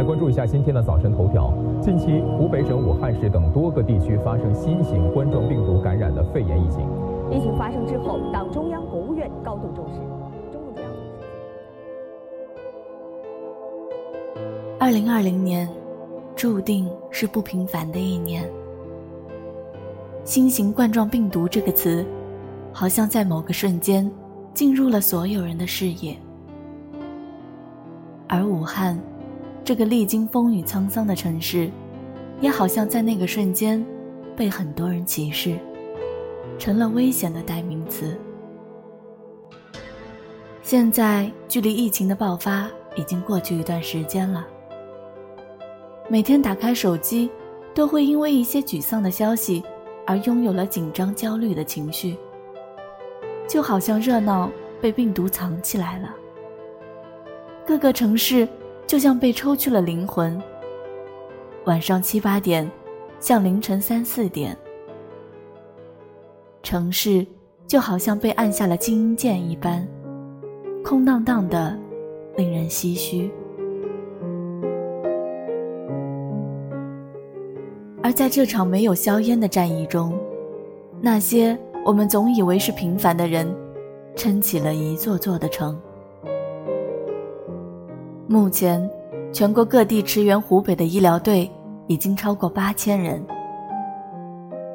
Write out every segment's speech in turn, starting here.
来关注一下今天的早晨头条。近期，湖北省武汉市等多个地区发生新型冠状病毒感染的肺炎疫情。疫情发生之后，党中央、国务院高度重视。中共中央。二零二零年，注定是不平凡的一年。新型冠状病毒这个词，好像在某个瞬间，进入了所有人的视野。而武汉，这个历经风雨沧桑的城市，也好像在那个瞬间，被很多人歧视，成了危险的代名词。现在距离疫情的爆发已经过去一段时间了，每天打开手机，都会因为一些沮丧的消息，而拥有了紧张焦虑的情绪，就好像热闹被病毒藏起来了。各个城市就像被抽去了灵魂。晚上七八点，像凌晨三四点，城市就好像被按下了静音键一般，空荡荡的，令人唏嘘。而在这场没有硝烟的战役中，那些我们总以为是平凡的人，撑起了一座座的城。目前，全国各地驰援湖北的医疗队已经超过八千人。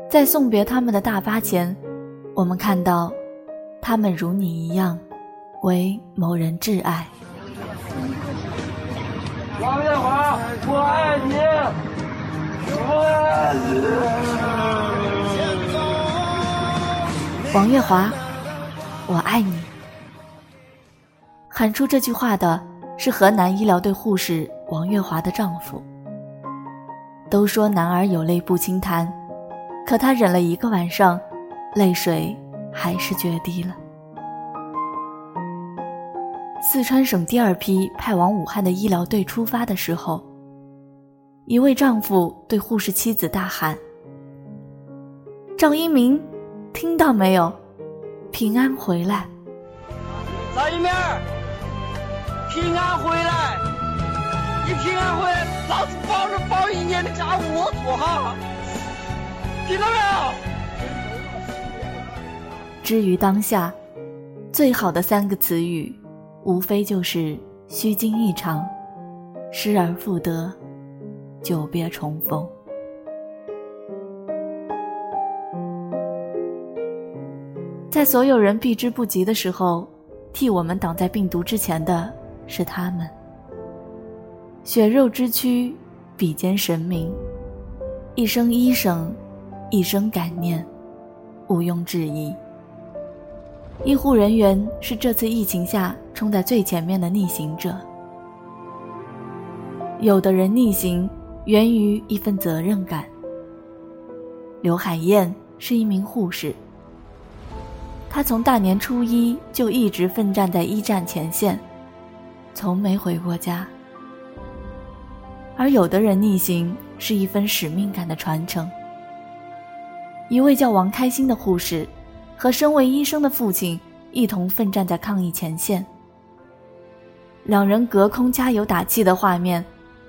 在送别他们的大巴前，我们看到，他们如你一样，为某人挚爱。王月华，我爱你，我爱你。王月华，我爱你。喊出这句话的。是河南医疗队护士王月华的丈夫。都说男儿有泪不轻弹，可他忍了一个晚上，泪水还是决堤了。四川省第二批派往武汉的医疗队出发的时候，一位丈夫对护士妻子大喊：“赵一鸣，听到没有？平安回来。”赵一鸣。平安回来，你平安回来，老子保着包一年的家务我做好，听到没有？至于当下，最好的三个词语，无非就是虚惊一场，失而复得，久别重逢。在所有人避之不及的时候，替我们挡在病毒之前的。是他们，血肉之躯，比肩神明，一生医生，一生感念，毋庸置疑。医护人员是这次疫情下冲在最前面的逆行者。有的人逆行源于一份责任感。刘海燕是一名护士，她从大年初一就一直奋战在一战前线。从没回过家，而有的人逆行是一份使命感的传承。一位叫王开心的护士，和身为医生的父亲一同奋战在抗疫前线。两人隔空加油打气的画面，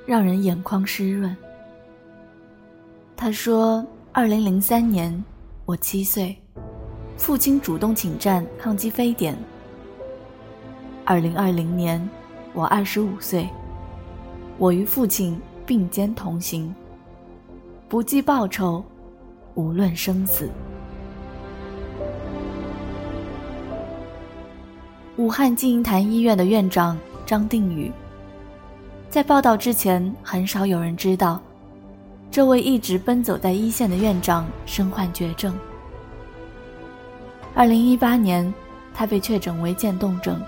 让人眼眶湿润。他说：“二零零三年，我七岁，父亲主动请战抗击非典。二零二零年。”我二十五岁，我与父亲并肩同行，不计报酬，无论生死。武汉金银潭医院的院长张定宇，在报道之前，很少有人知道，这位一直奔走在一线的院长身患绝症。二零一八年，他被确诊为渐冻症。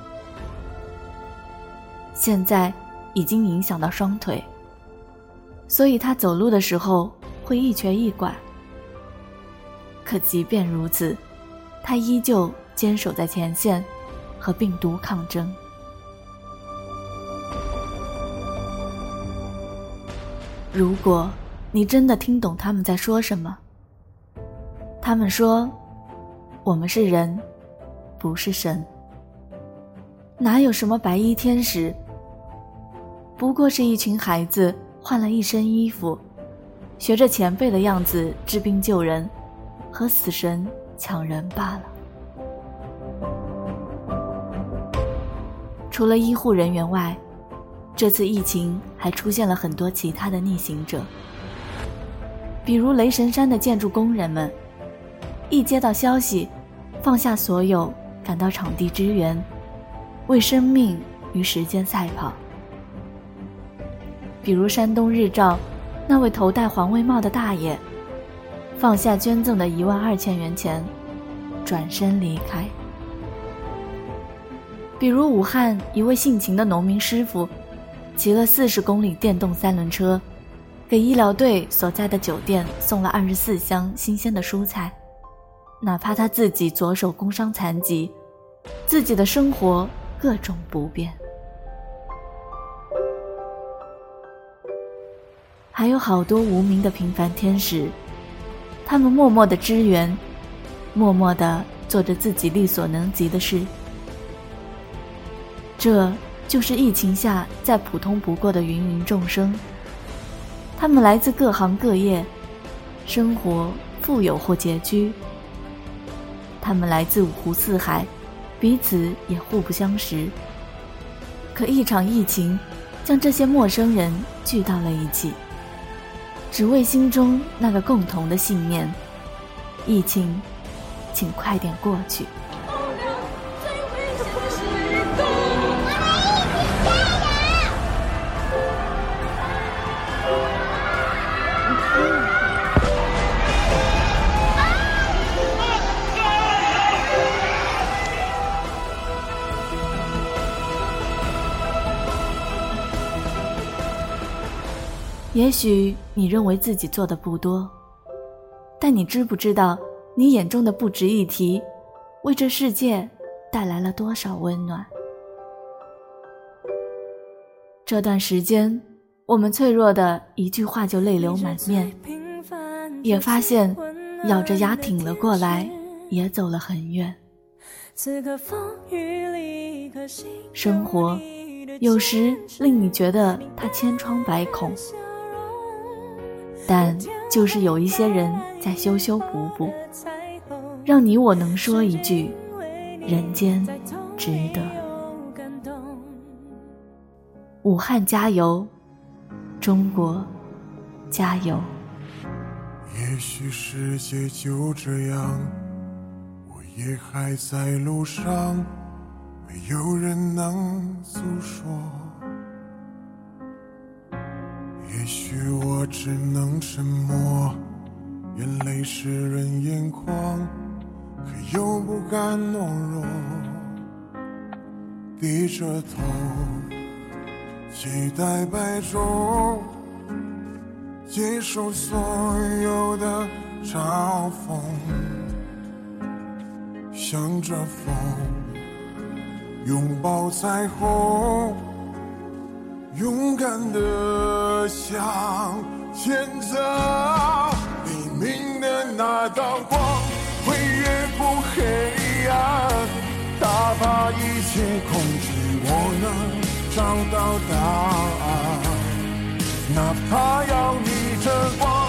现在已经影响到双腿，所以他走路的时候会一瘸一拐。可即便如此，他依旧坚守在前线，和病毒抗争。如果你真的听懂他们在说什么，他们说：“我们是人，不是神，哪有什么白衣天使？”不过是一群孩子换了一身衣服，学着前辈的样子治病救人，和死神抢人罢了。除了医护人员外，这次疫情还出现了很多其他的逆行者，比如雷神山的建筑工人们，一接到消息，放下所有赶到场地支援，为生命与时间赛跑。比如山东日照那位头戴环卫帽的大爷，放下捐赠的一万二千元钱，转身离开。比如武汉一位姓秦的农民师傅。骑了四十公里电动三轮车，给医疗队所在的酒店送了二十四箱新鲜的蔬菜，哪怕他自己左手工伤残疾，自己的生活各种不便。还有好多无名的平凡天使，他们默默的支援，默默的做着自己力所能及的事。这。就是疫情下再普通不过的芸芸众生，他们来自各行各业，生活富有或拮据。他们来自五湖四海，彼此也互不相识。可一场疫情，将这些陌生人聚到了一起，只为心中那个共同的信念：疫情，请快点过去。也许你认为自己做的不多，但你知不知道，你眼中的不值一提，为这世界带来了多少温暖？这段时间，我们脆弱的一句话就泪流满面，也发现咬着牙挺了过来，也走了很远。生活有时令你觉得它千疮百孔。但就是有一些人在修修补补，让你我能说一句：人间值得。武汉加油，中国加油。也许世界就这样，我也还在路上，没有人能诉说。只能沉默，眼泪湿润眼眶，可又不敢懦弱，低着头，期待白昼，接受所有的嘲讽，向着风，拥抱彩虹。勇敢的向前走，黎明的那道光会越过黑暗，打发一切恐惧，我能找到答案。哪怕要逆着光，